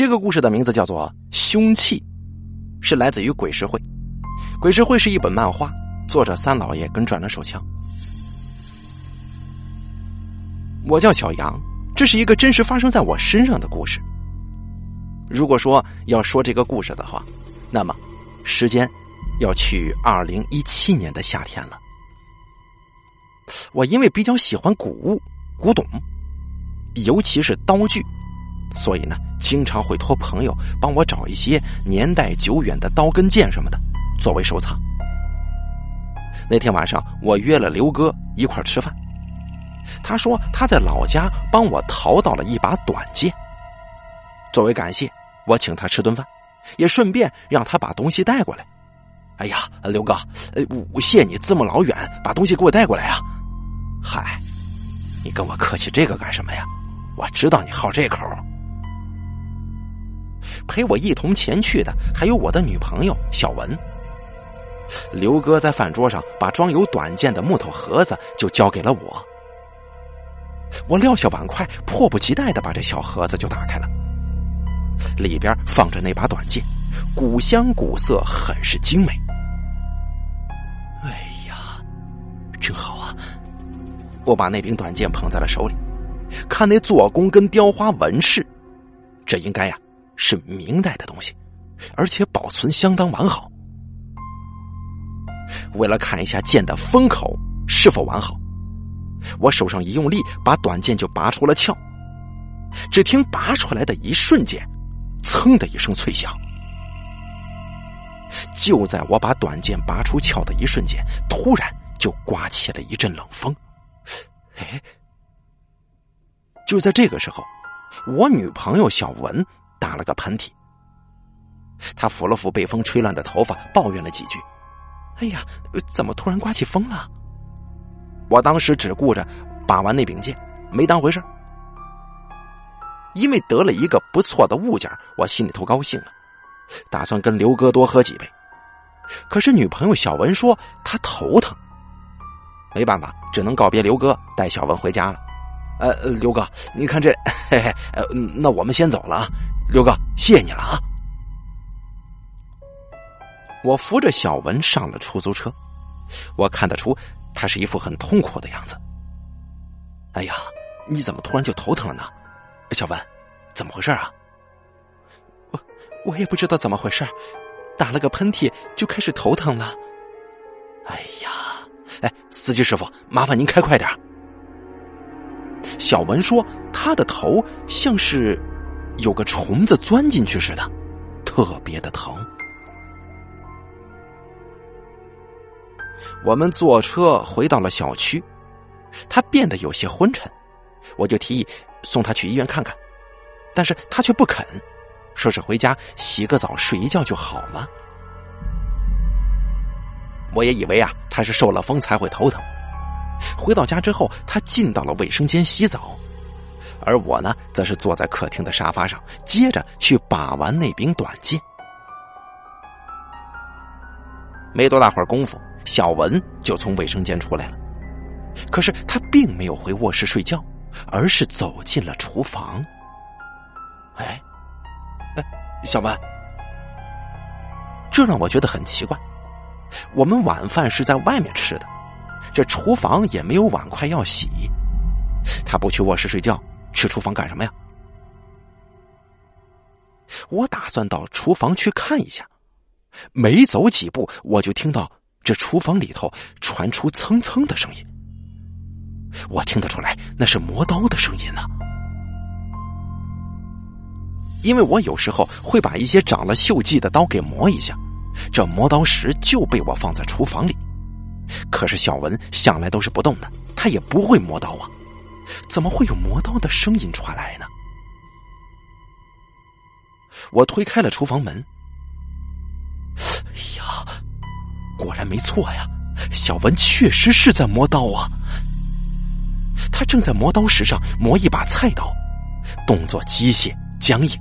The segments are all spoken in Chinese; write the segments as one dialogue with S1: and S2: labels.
S1: 这个故事的名字叫做《凶器》，是来自于《鬼市会》。《鬼市会》是一本漫画，作者三老爷跟转了手枪。我叫小杨，这是一个真实发生在我身上的故事。如果说要说这个故事的话，那么时间要去二零一七年的夏天了。我因为比较喜欢古物、古董，尤其是刀具，所以呢，经常会托朋友帮我找一些年代久远的刀跟剑什么的作为收藏。那天晚上，我约了刘哥一块吃饭。他说他在老家帮我淘到了一把短剑，作为感谢，我请他吃顿饭，也顺便让他把东西带过来。哎呀，刘哥，呃，谢你这么老远把东西给我带过来啊！嗨，你跟我客气这个干什么呀？我知道你好这口。陪我一同前去的还有我的女朋友小文。刘哥在饭桌上把装有短剑的木头盒子就交给了我。我撂下碗筷，迫不及待的把这小盒子就打开了，里边放着那把短剑，古香古色，很是精美。哎呀，真好啊！我把那柄短剑捧在了手里，看那做工跟雕花纹饰，这应该呀是明代的东西，而且保存相当完好。为了看一下剑的封口是否完好。我手上一用力，把短剑就拔出了鞘。只听拔出来的一瞬间，噌的一声脆响。就在我把短剑拔出鞘的一瞬间，突然就刮起了一阵冷风。哎，就在这个时候，我女朋友小文打了个喷嚏。他抚了抚被风吹乱的头发，抱怨了几句：“哎呀，怎么突然刮起风了？”我当时只顾着把玩那柄剑，没当回事因为得了一个不错的物件，我心里头高兴了，打算跟刘哥多喝几杯。可是女朋友小文说她头疼，没办法，只能告别刘哥，带小文回家了。呃，刘哥，你看这，嘿嘿，呃，那我们先走了啊，刘哥，谢谢你了啊。我扶着小文上了出租车，我看得出。他是一副很痛苦的样子。哎呀，你怎么突然就头疼了呢？小文，怎么回事啊？我我也不知道怎么回事，打了个喷嚏就开始头疼了。哎呀，哎，司机师傅，麻烦您开快点。小文说，他的头像是有个虫子钻进去似的，特别的疼。我们坐车回到了小区，他变得有些昏沉，我就提议送他去医院看看，但是他却不肯，说是回家洗个澡睡一觉就好了。我也以为啊他是受了风才会头疼。回到家之后，他进到了卫生间洗澡，而我呢，则是坐在客厅的沙发上，接着去把玩那柄短剑。没多大会儿功夫。小文就从卫生间出来了，可是他并没有回卧室睡觉，而是走进了厨房。哎，哎，小文，这让我觉得很奇怪。我们晚饭是在外面吃的，这厨房也没有碗筷要洗，他不去卧室睡觉，去厨房干什么呀？我打算到厨房去看一下，没走几步，我就听到。这厨房里头传出蹭蹭的声音，我听得出来那是磨刀的声音呢。因为我有时候会把一些长了锈迹的刀给磨一下，这磨刀石就被我放在厨房里。可是小文向来都是不动的，他也不会磨刀啊，怎么会有磨刀的声音传来呢？我推开了厨房门。哎呀果然没错呀，小文确实是在磨刀啊。他正在磨刀石上磨一把菜刀，动作机械僵硬，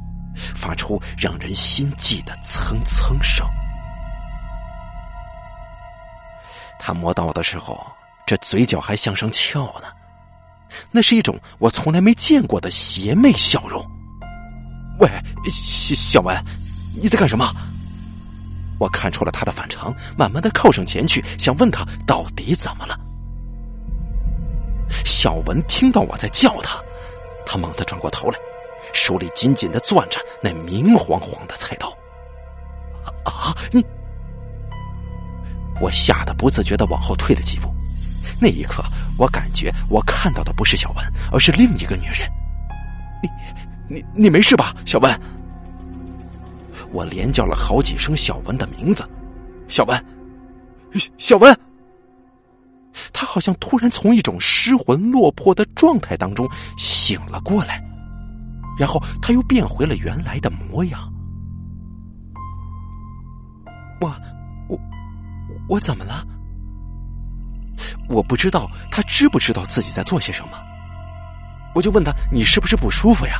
S1: 发出让人心悸的蹭蹭声。他磨刀的时候，这嘴角还向上翘呢，那是一种我从来没见过的邪魅笑容。喂，小小文，你在干什么？我看出了他的反常，慢慢的靠上前去，想问他到底怎么了。小文听到我在叫他，他猛地转过头来，手里紧紧的攥着那明晃晃的菜刀。啊！你！我吓得不自觉的往后退了几步。那一刻，我感觉我看到的不是小文，而是另一个女人。你、你、你没事吧，小文？我连叫了好几声小文的名字，小文，小文。他好像突然从一种失魂落魄的状态当中醒了过来，然后他又变回了原来的模样。我，我，我怎么了？我不知道他知不知道自己在做些什么，我就问他：“你是不是不舒服呀？”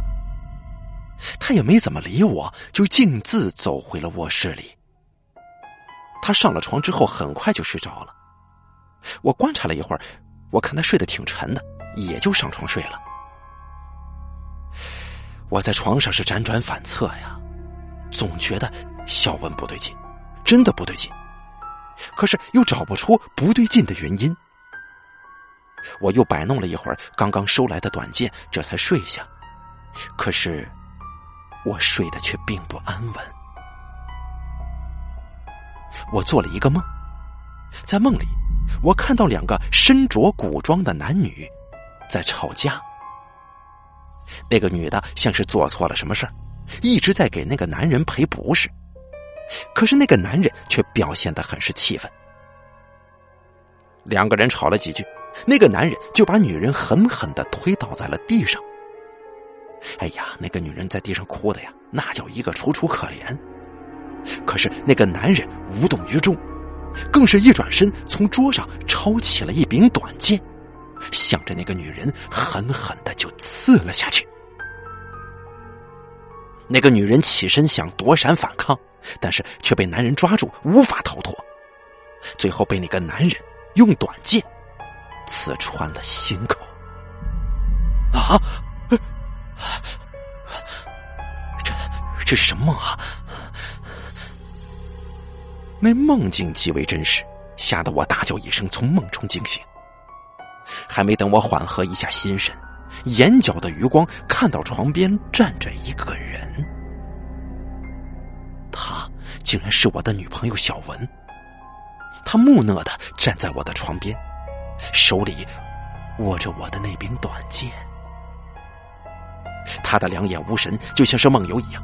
S1: 他也没怎么理我，就径自走回了卧室里。他上了床之后，很快就睡着了。我观察了一会儿，我看他睡得挺沉的，也就上床睡了。我在床上是辗转反侧呀，总觉得小文不对劲，真的不对劲，可是又找不出不对劲的原因。我又摆弄了一会儿刚刚收来的短剑，这才睡下。可是。我睡得却并不安稳。我做了一个梦，在梦里，我看到两个身着古装的男女在吵架。那个女的像是做错了什么事儿，一直在给那个男人赔不是，可是那个男人却表现的很是气愤。两个人吵了几句，那个男人就把女人狠狠的推倒在了地上。哎呀，那个女人在地上哭的呀，那叫一个楚楚可怜。可是那个男人无动于衷，更是一转身从桌上抄起了一柄短剑，向着那个女人狠狠的就刺了下去。那个女人起身想躲闪反抗，但是却被男人抓住，无法逃脱。最后被那个男人用短剑刺穿了心口。啊！这这是什么梦啊？那梦境极为真实，吓得我大叫一声，从梦中惊醒。还没等我缓和一下心神，眼角的余光看到床边站着一个人，她竟然是我的女朋友小文。她木讷的站在我的床边，手里握着我的那柄短剑。他的两眼无神，就像是梦游一样。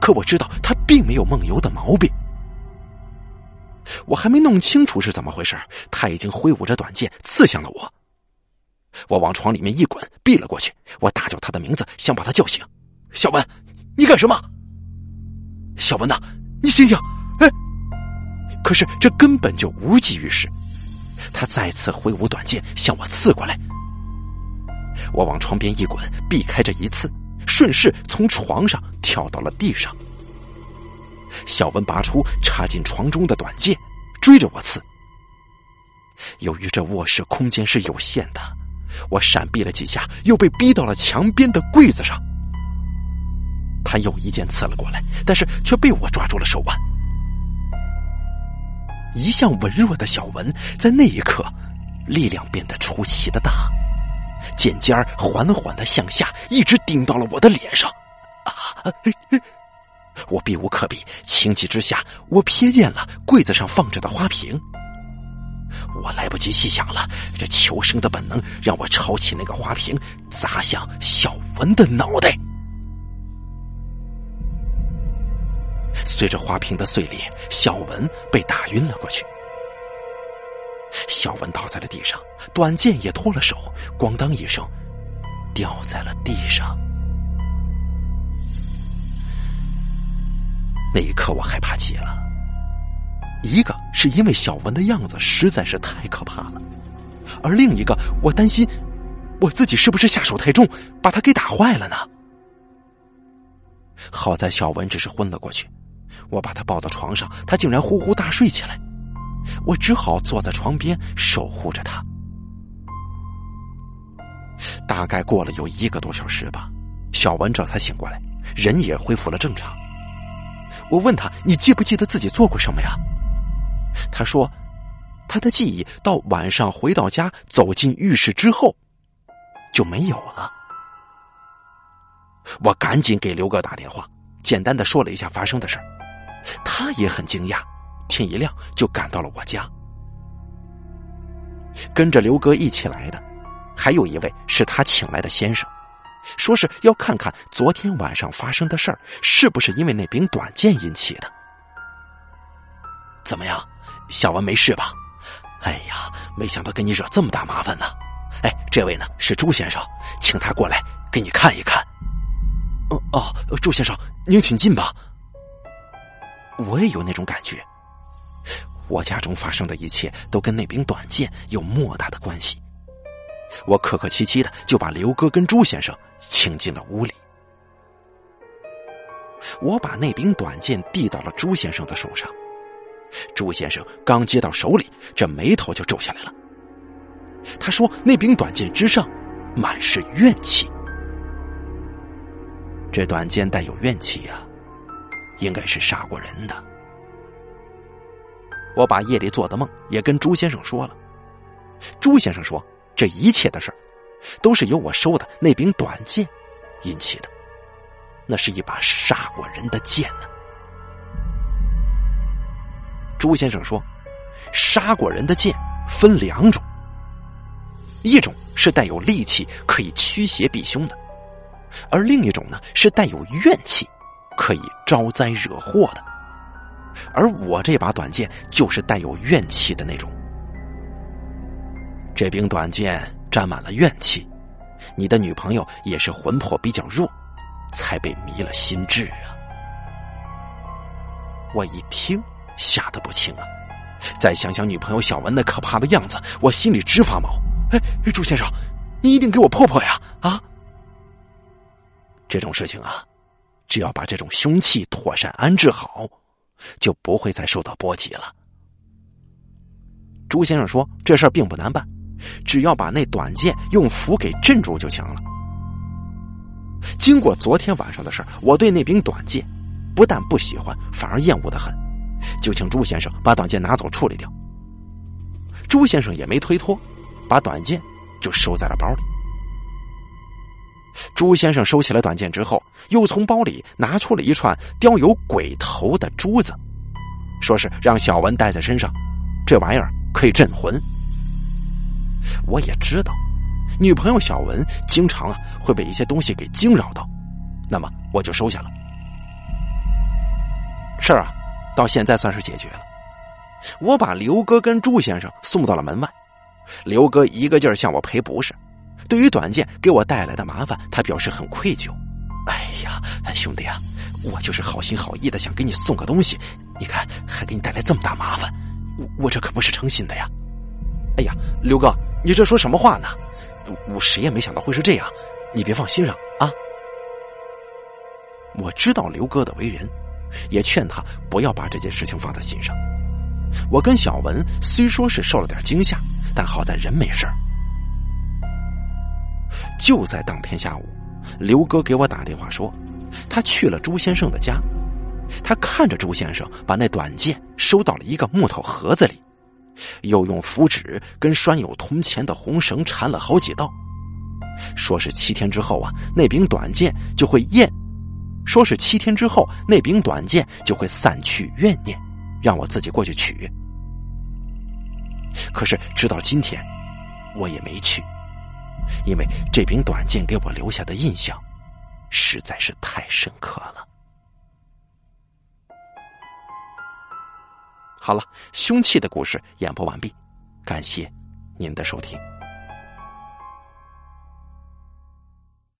S1: 可我知道他并没有梦游的毛病。我还没弄清楚是怎么回事，他已经挥舞着短剑刺向了我。我往床里面一滚，避了过去。我大叫他的名字，想把他叫醒。小文，你干什么？小文呐，你醒醒！哎，可是这根本就无济于事。他再次挥舞短剑向我刺过来。我往床边一滚，避开这一次，顺势从床上跳到了地上。小文拔出插进床中的短剑，追着我刺。由于这卧室空间是有限的，我闪避了几下，又被逼到了墙边的柜子上。他又一剑刺了过来，但是却被我抓住了手腕。一向文弱的小文，在那一刻，力量变得出奇的大。剑尖儿缓缓的向下，一直顶到了我的脸上。啊！我避无可避，情急之下，我瞥见了柜子上放着的花瓶。我来不及细想了，这求生的本能让我抄起那个花瓶，砸向小文的脑袋。随着花瓶的碎裂，小文被打晕了过去。小文倒在了地上，短剑也脱了手，咣当一声，掉在了地上。那一刻，我害怕极了。一个是因为小文的样子实在是太可怕了，而另一个，我担心我自己是不是下手太重，把他给打坏了呢？好在小文只是昏了过去，我把他抱到床上，他竟然呼呼大睡起来。我只好坐在床边守护着他。大概过了有一个多小时吧，小文这才醒过来，人也恢复了正常。我问他：“你记不记得自己做过什么呀？”他说：“他的记忆到晚上回到家，走进浴室之后就没有了。”我赶紧给刘哥打电话，简单的说了一下发生的事他也很惊讶，天一亮就赶到了我家。跟着刘哥一起来的，还有一位是他请来的先生。说是要看看昨天晚上发生的事儿是不是因为那柄短剑引起的。怎么样，小文没事吧？哎呀，没想到给你惹这么大麻烦呢。哎，这位呢是朱先生，请他过来给你看一看。哦哦，朱先生，您请进吧。我也有那种感觉，我家中发生的一切都跟那柄短剑有莫大的关系。我客客气气的就把刘哥跟朱先生请进了屋里。我把那柄短剑递到了朱先生的手上，朱先生刚接到手里，这眉头就皱下来了。他说：“那柄短剑之上满是怨气，这短剑带有怨气呀，应该是杀过人的。”我把夜里做的梦也跟朱先生说了，朱先生说。这一切的事都是由我收的那柄短剑引起的。那是一把杀过人的剑呢。朱先生说，杀过人的剑分两种，一种是带有戾气可以驱邪避凶的，而另一种呢是带有怨气，可以招灾惹祸的。而我这把短剑就是带有怨气的那种。这柄短剑沾满了怨气，你的女朋友也是魂魄比较弱，才被迷了心智啊！我一听吓得不轻啊！再想想女朋友小文那可怕的样子，我心里直发毛。哎，朱先生，你一定给我破破呀！啊，这种事情啊，只要把这种凶器妥善安置好，就不会再受到波及了。朱先生说：“这事儿并不难办。”只要把那短剑用符给镇住就行了。经过昨天晚上的事我对那柄短剑不但不喜欢，反而厌恶的很，就请朱先生把短剑拿走处理掉。朱先生也没推脱，把短剑就收在了包里。朱先生收起了短剑之后，又从包里拿出了一串雕有鬼头的珠子，说是让小文戴在身上，这玩意儿可以镇魂。我也知道，女朋友小文经常啊会被一些东西给惊扰到，那么我就收下了。事儿啊，到现在算是解决了。我把刘哥跟朱先生送到了门外，刘哥一个劲儿向我赔不是，对于短剑给我带来的麻烦，他表示很愧疚。哎呀，兄弟啊，我就是好心好意的想给你送个东西，你看还给你带来这么大麻烦，我我这可不是诚心的呀。哎呀，刘哥，你这说什么话呢？我谁也没想到会是这样，你别放心上啊。我知道刘哥的为人，也劝他不要把这件事情放在心上。我跟小文虽说是受了点惊吓，但好在人没事就在当天下午，刘哥给我打电话说，他去了朱先生的家，他看着朱先生把那短剑收到了一个木头盒子里。又用符纸跟拴有铜钱的红绳缠了好几道，说是七天之后啊，那柄短剑就会验；说是七天之后，那柄短剑就会散去怨念，让我自己过去取。可是直到今天，我也没去，因为这柄短剑给我留下的印象实在是太深刻了。好了，凶器的故事演播完毕，感谢您的收听。